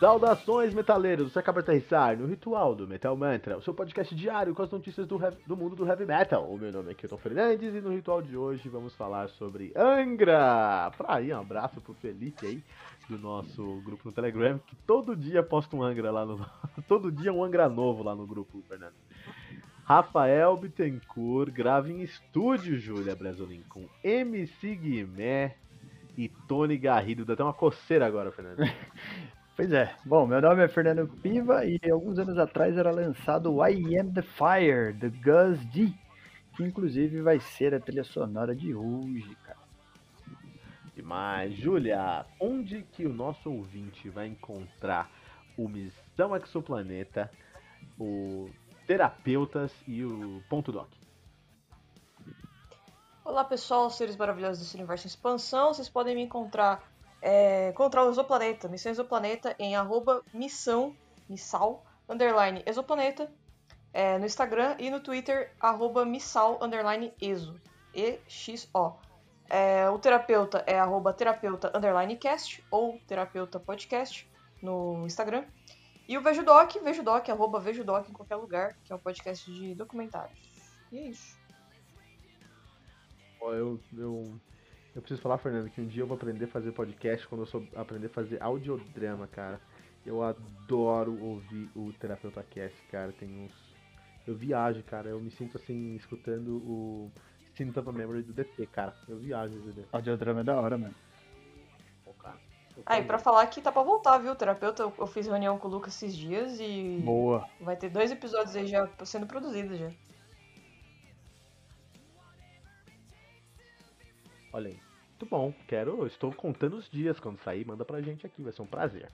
Saudações, metaleiros! Você acaba de aterrissar no Ritual do Metal Mantra, o seu podcast diário com as notícias do, heavy- do mundo do heavy metal. O meu nome é Kilton Fernandes e no Ritual de hoje vamos falar sobre Angra. Pra aí, um abraço pro Felipe aí, do nosso grupo no Telegram, que todo dia posta um Angra lá no... todo dia um Angra novo lá no grupo, Fernando. Rafael Bittencourt grava em estúdio, Júlia Brasolin, com MC Guimé e Tony Garrido. Dá até uma coceira agora, Fernando. Pois é. Bom, meu nome é Fernando Piva e alguns anos atrás era lançado o I Am The Fire, do Gus D, que inclusive vai ser a trilha sonora de hoje, cara. Demais. Júlia, onde que o nosso ouvinte vai encontrar o Missão Exoplaneta, o Terapeutas e o Ponto Doc? Olá pessoal, seres maravilhosos desse universo em expansão. Vocês podem me encontrar, é, o Exoplaneta, Missão Exoplaneta, em arroba missão, missal, underline exoplaneta, é, no Instagram e no Twitter, arroba missal, underline exo, E-X-O. É, o terapeuta é arroba terapeuta, underline cast, ou terapeuta podcast, no Instagram. E o Vejo Doc, Vejo Doc, arroba Vejo Doc em qualquer lugar, que é um podcast de documentários. E é isso. Eu, eu, eu preciso falar, Fernando, que um dia eu vou aprender a fazer podcast quando eu sou aprender a fazer audiodrama, cara. Eu adoro ouvir o Terapeuta Cast, cara. Tem uns. Eu viajo, cara. Eu me sinto assim, escutando o Cinta of Memory do DT, cara. Eu viajo, DT. Audiodrama é da hora, mano. Ah, e pra falar que tá pra voltar, viu? Terapeuta, eu- eu fiz reunião com o Lucas esses dias e Boa. vai ter dois episódios aí já sendo produzidos já. Olha aí. Muito bom. Quero. Estou contando os dias quando sair. Manda pra gente aqui. Vai ser um prazer.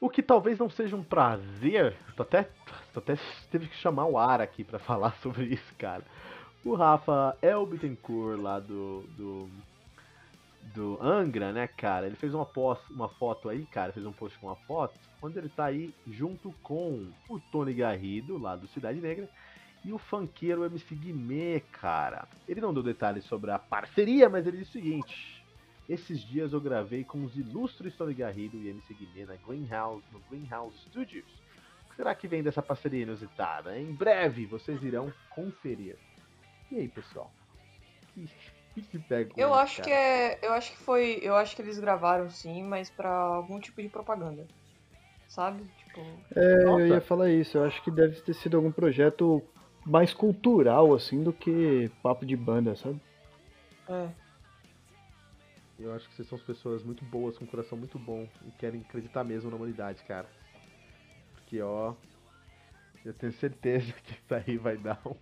O que talvez não seja um prazer. Tô até, tô até teve que chamar o ar aqui pra falar sobre isso, cara. O Rafa Elbitencourt lá do. do do Angra, né, cara? Ele fez uma, post, uma foto aí, cara, fez um post com uma foto, onde ele tá aí junto com o Tony Garrido, lá do Cidade Negra, e o funkeiro MC Guimê, cara. Ele não deu detalhes sobre a parceria, mas ele disse o seguinte: Esses dias eu gravei com os ilustres Tony Garrido e MC Guimê na Greenhouse, no Greenhouse Studios. O que será que vem dessa parceria inusitada? Em breve vocês irão conferir. E aí, pessoal? Que, que, que pega com Eu acho cara? que é. Eu acho que foi. Eu acho que eles gravaram sim, mas pra algum tipo de propaganda. Sabe? Tipo. É, Nossa. eu ia falar isso. Eu acho que deve ter sido algum projeto mais cultural, assim, do que papo de banda, sabe? É. Eu acho que vocês são pessoas muito boas, com um coração muito bom e querem acreditar mesmo na humanidade, cara. Porque, ó, eu tenho certeza que isso aí vai dar um,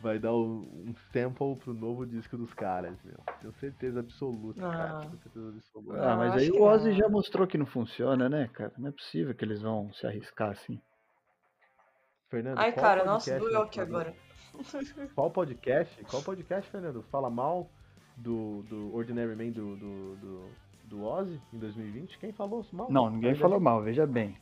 vai dar um, um sample pro novo disco dos caras, meu. Tenho certeza absoluta, cara. Ah. Tenho certeza absoluta. Ah, mas acho aí o Ozzy não. já mostrou que não funciona, né, cara? Não é possível que eles vão se arriscar assim. Fernando, Ai, qual cara, nossa, doeu aqui agora. Qual podcast? Qual podcast, Fernando? Fala mal do, do Ordinary Man do, do, do, do Ozzy em 2020? Quem falou mal? Não, ninguém falou mal, veja bem.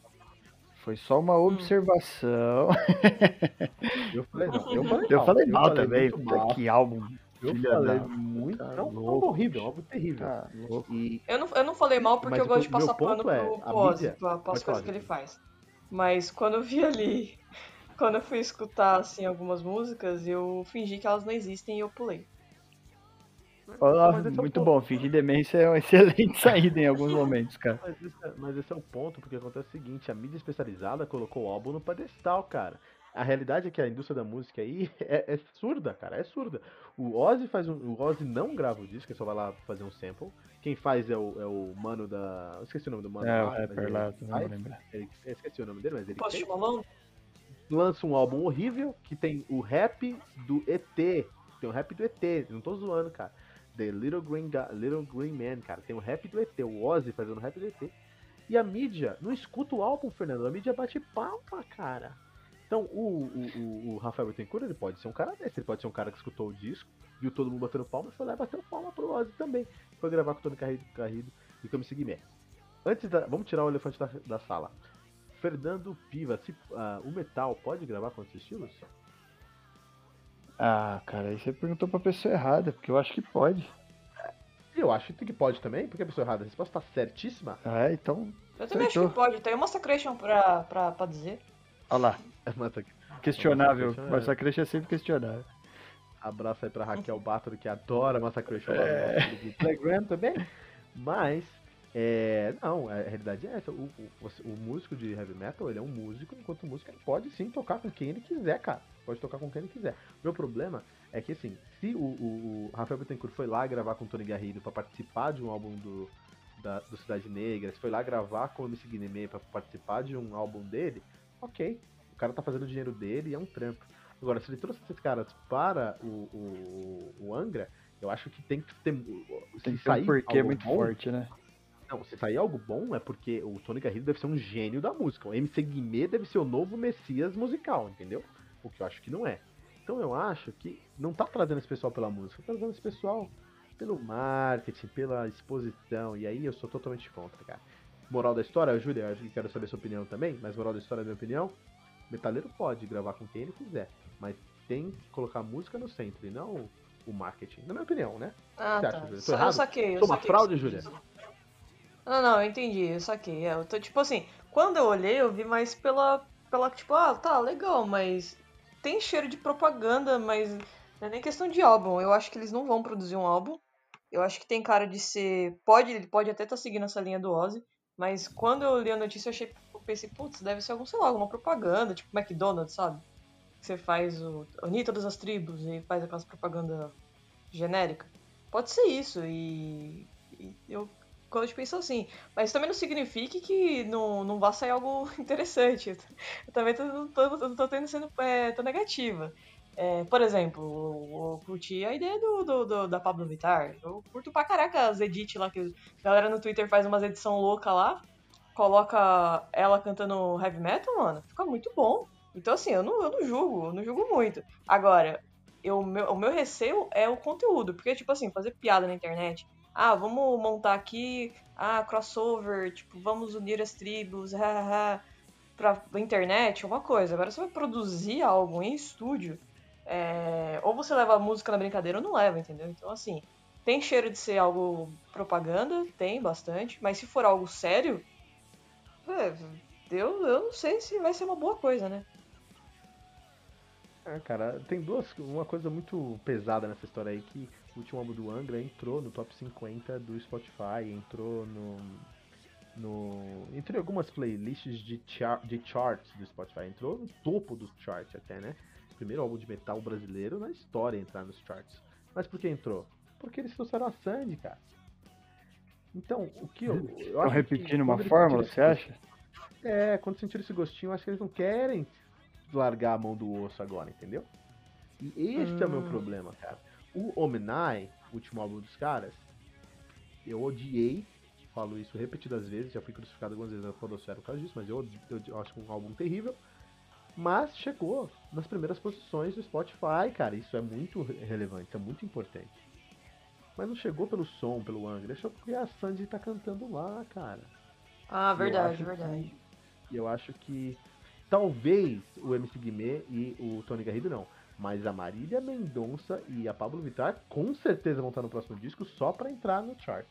Foi só uma Hum. observação. Eu falei, não, eu falei Eu mal. falei mal também. muito mal. Que álbum. Eu filha falei da- muito. tá não, não louco, horrível, bicho. algo terrível. Tá louco. E Eu não, eu não falei mal porque Mas eu gosto de passar pano é, pro, pro Ozzy, pode as coisas que ele faz. Mas quando eu vi ali, quando eu fui escutar assim, algumas músicas, eu fingi que elas não existem e eu pulei. Ah, é o muito ponto. bom, fingir demência é uma excelente saída em alguns momentos, cara. Mas esse, é, mas esse é o ponto, porque acontece o seguinte, a mídia especializada colocou o álbum no pedestal, cara. A realidade é que a indústria da música aí é, é surda, cara, é surda. O Ozzy faz um, o Ozzy não grava o disco, ele só vai lá fazer um sample. Quem faz é o, é o mano da, eu esqueci o nome do mano. É, o lá, ele lá, não lembrar. ele- eu esqueci o nome dele, mas ele Post. Malone? Lança um álbum horrível que tem o rap do ET. Tem o rap do ET, não tô zoando, cara. The Little Green, Ga- Little Green Man, cara. Tem o rap do ET, o Ozzy fazendo rap do ET. E a mídia não escuta o álbum, Fernando. A mídia bate palma, cara. Então, o, o, o, o Rafael Bittencourt, ele pode ser um cara desse. Ele pode ser um cara que escutou o disco, viu todo mundo batendo palma, foi lá e bateu palma pro Ozzy também. Foi gravar com o Tony Carrido, Carrido e MC Guimé. Antes da... Vamos tirar o elefante da, da sala. Fernando Piva, se, ah, o metal pode gravar com esses estilos? Ah, cara, aí você perguntou pra pessoa errada, porque eu acho que pode. Eu acho que pode também, porque a pessoa errada, a resposta tá certíssima. Ah, então Eu também acho que pode. Tem uma Massacration pra, pra, pra dizer. Olha lá. É questionável. Massacration é- Massacration é sempre questionável. Abraço aí pra Raquel Bator, que adora Massacration É. lá no do Telegram também. Mas, é, não, a realidade é essa. O, o, o- músico de heavy metal, ele é um músico, enquanto músico ele pode sim tocar com quem ele quiser, cara. Pode tocar com quem ele quiser. Meu problema é que, assim, se o, o, Rafael Bittencourt foi lá gravar com o Tony Garrido pra participar de um álbum do, da, do Cidade Negra, se foi lá gravar com o MC Guinemê pra participar de um álbum dele, ok. O cara tá fazendo o dinheiro dele e é um trampo. Agora, se ele trouxe esses caras para o, o, o Angra, eu acho que tem que ter. Tem que ter sair um porquê muito bom, forte, né? Não, se sair algo bom é porque o Tony Garrido deve ser um gênio da música. O MC Guimê deve ser o novo Messias musical, entendeu? O que eu acho que não é. Então eu acho que não tá trazendo esse pessoal pela música, tá trazendo esse pessoal pelo marketing, pela exposição. E aí eu sou totalmente contra, cara. Moral da história, Júlia, eu acho que quero saber sua opinião também, mas moral da história, minha opinião, metaleiro pode gravar com quem ele quiser, mas tem que colocar a música no centro e não o marketing. Na minha opinião, né? Ah, Você tá. acha, eu saquei. Eu Sou uma saquei fraude, Júlia? Não, não, eu entendi, eu saquei. É, eu tô, tipo assim, quando eu olhei, eu vi mais pela, pela, tipo, ah, tá, legal, mas tem cheiro de propaganda, mas não é nem questão de álbum. Eu acho que eles não vão produzir um álbum. Eu acho que tem cara de ser. Pode, ele pode até estar seguindo essa linha do Ozzy, mas quando eu li a notícia, eu achei. Eu pensei, putz, deve ser algum, sei lá, alguma propaganda, tipo McDonald's, sabe? Você faz o. Unir todas as tribos e faz aquelas propaganda genérica. Pode ser isso, e. e eu. Quando penso assim, mas também não significa que não, não vá sair algo interessante. Eu também tô, não tô, não tô tendo sendo é, tão negativa. É, por exemplo, eu, eu curti a ideia do, do, do- da Pablo Vittar. Eu curto pra caraca as edits lá, que a galera no Twitter faz umas edição louca lá, coloca ela cantando heavy metal, mano, fica muito bom. Então assim, eu não, eu não julgo, eu não julgo muito. Agora, eu, meu, o meu receio é o conteúdo, porque, tipo assim, fazer piada na internet. Ah, vamos montar aqui, ah, crossover, tipo, vamos unir as tribos, hahaha, pra internet, uma coisa. Agora, você vai produzir algo em estúdio, é, ou você leva a música na brincadeira ou não leva, entendeu? Então, assim, tem cheiro de ser algo propaganda, tem bastante, mas se for algo sério, é, eu, eu não sei se vai ser uma boa coisa, né? É, cara, tem duas. Uma coisa muito pesada nessa história aí que o último álbum do Angra entrou no top 50 do Spotify, entrou no. no entrou em algumas playlists de, char, de charts do Spotify, entrou no topo dos charts até, né? Primeiro álbum de metal brasileiro na história entrar nos charts. Mas por que entrou? Porque eles trouxeram a Sandy, cara. Então, o que eu. eu Estão acho que repetindo uma fórmula, você acha? é, quando sentiram esse gostinho, eu acho que eles não querem largar a mão do osso agora, entendeu? E esse é o meu Hum. problema, cara. O Omenai, o último álbum dos caras, eu odiei, falo isso repetidas vezes, já fui crucificado algumas vezes na Podosfera por causa disso, mas eu, eu, eu acho que um álbum terrível. Mas chegou nas primeiras posições do Spotify, cara. Isso é muito re- relevante, é muito importante. Mas não chegou pelo som, pelo Angra, chegou porque a Sandy tá cantando lá, cara. Ah, verdade, verdade. E eu acho que talvez o MC Guimê e o Tony Garrido não. Mas a Marília Mendonça e a Pablo Vittar com certeza vão estar no próximo disco só pra entrar no chart.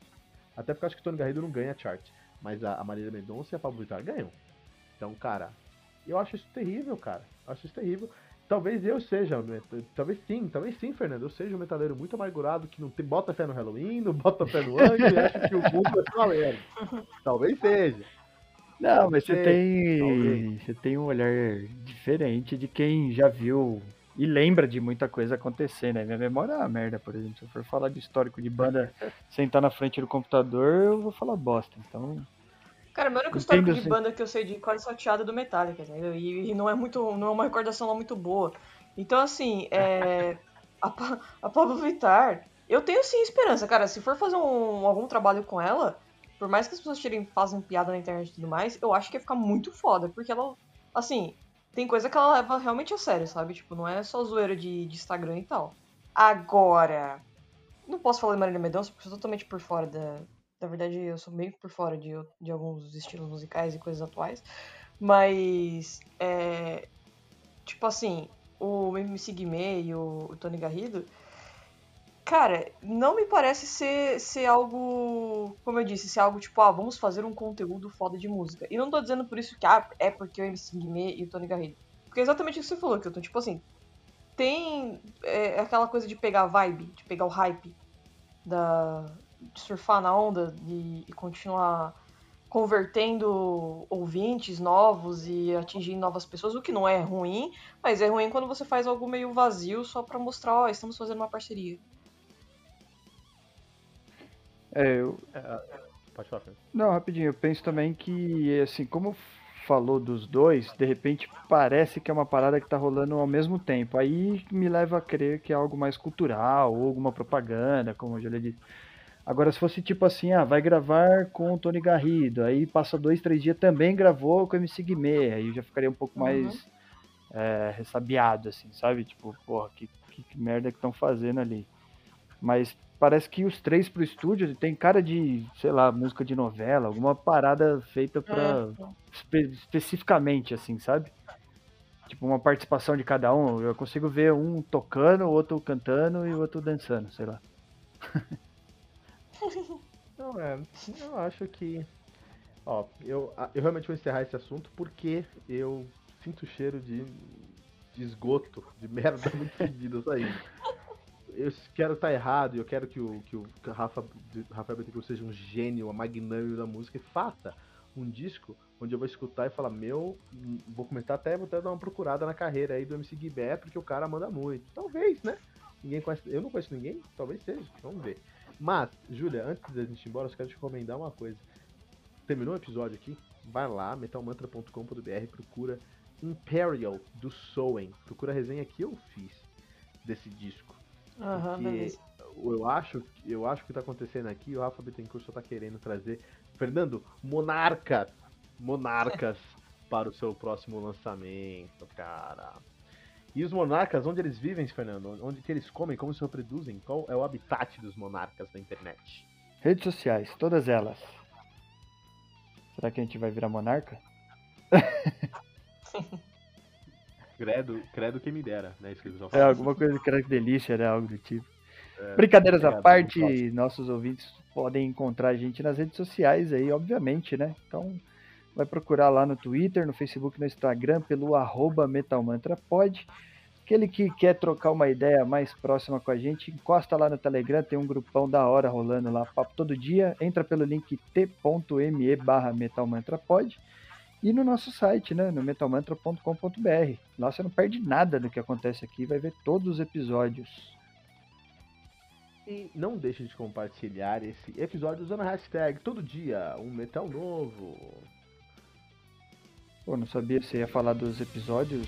Até porque eu acho que o Tony Garrido não ganha chart. Mas a, a Marília Mendonça e a Pablo Vittar ganham. Então, cara, eu acho isso terrível, cara. Eu acho isso terrível. Talvez eu seja, talvez sim, talvez sim, Fernando. Eu seja um metaleiro muito amargurado que não tem, bota fé no Halloween, não bota fé no Angra e acha que o mundo é só. Talvez seja. Não, mas você tem, você tem um olhar diferente de quem já viu e lembra de muita coisa acontecer, né? Minha memória é uma merda, por exemplo. Se eu for falar de histórico de banda sentar na frente do computador, eu vou falar bosta. Então, Cara, meu único Entendo, histórico de sim. banda que eu sei de quase salteada é do Metallica, entendeu? E, e não é muito. não é uma recordação lá muito boa. Então, assim, é. a, Pa- a Pablo Vittar, eu tenho sim esperança, cara. Se for fazer um- algum trabalho com ela, por mais que as pessoas tirem, fazem piada na internet e tudo mais, eu acho que ia ficar muito foda, porque ela, assim, tem coisa que ela leva realmente a sério, sabe? Tipo, não é só zoeira de, de Instagram e tal. Agora, não posso falar de Marília Mendonça porque eu sou totalmente por fora da. Na verdade, eu sou meio por fora de, de alguns estilos musicais e coisas atuais. Mas, é, tipo assim, o MC Guimê e o, o Tony Garrido. Cara, não me parece ser, ser algo, como eu disse, ser algo tipo, ah, vamos fazer um conteúdo foda de música. E não tô dizendo por isso que ah, é porque o MC Guimê e o Tony Garrido. Porque é exatamente o que você falou, que eu tô tipo assim, tem é, aquela coisa de pegar a vibe, de pegar o hype, da, de surfar na onda e, e continuar convertendo ouvintes novos e atingindo novas pessoas, o que não é ruim, mas é ruim quando você faz algo meio vazio só para mostrar, ó, oh, estamos fazendo uma parceria. É, eu... É, pode falar, Não, rapidinho, eu penso também que, assim, como falou dos dois, de repente parece que é uma parada que tá rolando ao mesmo tempo. Aí me leva a crer que é algo mais cultural, ou alguma propaganda, como eu já lhe disse. Agora, se fosse tipo assim, ah, vai gravar com o Tony Garrido, aí passa dois, três dias, também gravou com o MC Guimê, aí eu já ficaria um pouco uhum. mais é, ressabiado, assim, sabe? Tipo, porra, que, que, que merda que estão fazendo ali. Mas parece que os três pro estúdio tem cara de, sei lá, música de novela, alguma parada feita pra. É. Espe especificamente, assim, sabe? Tipo, uma participação de cada um. Eu consigo ver um tocando, o outro cantando e o outro dançando, sei lá. Não, é. Eu acho que. Ó, eu, eu realmente vou encerrar esse assunto porque eu sinto o cheiro de, de esgoto, de merda muito fedida saindo eu quero estar tá errado eu quero que o, que o Rafa, Rafael Bittencourt seja um gênio, um magnânimo da música e faça um disco onde eu vou escutar e falar, meu, vou começar até, vou até dar uma procurada na carreira aí do MC Guibé, porque o cara manda muito. Talvez, né? Ninguém conhece, eu não conheço ninguém, talvez seja, vamos ver. Mas, Júlia, antes da gente ir embora, eu quero te recomendar uma coisa. Terminou o episódio aqui? Vai lá, metalmantra.com.br, procura Imperial do Soen. Procura a resenha que eu fiz desse disco. Uhum, eu acho, eu acho que tá acontecendo aqui, o Rafa Bittencourt só tá querendo trazer. Fernando, monarcas! Monarcas para o seu próximo lançamento, cara. E os monarcas, onde eles vivem, Fernando? Onde que eles comem? Como se reproduzem? Qual é o habitat dos monarcas na internet? Redes sociais, todas elas. Será que a gente vai virar monarca? Credo, credo que me dera, né? É, alguma coisa que era delícia, né? Algo do tipo. É, Brincadeiras à parte, nossos ouvintes podem encontrar a gente nas redes sociais aí, obviamente, né? Então, vai procurar lá no Twitter, no Facebook, no Instagram, pelo arroba metalmantrapod. Aquele que quer trocar uma ideia mais próxima com a gente, encosta lá no Telegram, tem um grupão da hora rolando lá, papo todo dia. Entra pelo link t.me barra metalmantrapod e no nosso site, né, no metalmantra.com.br. Lá você não perde nada do que acontece aqui, vai ver todos os episódios. E não deixe de compartilhar esse episódio usando a hashtag todo dia, um metal novo. Pô, não sabia se ia falar dos episódios